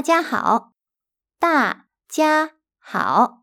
大家好。大家好。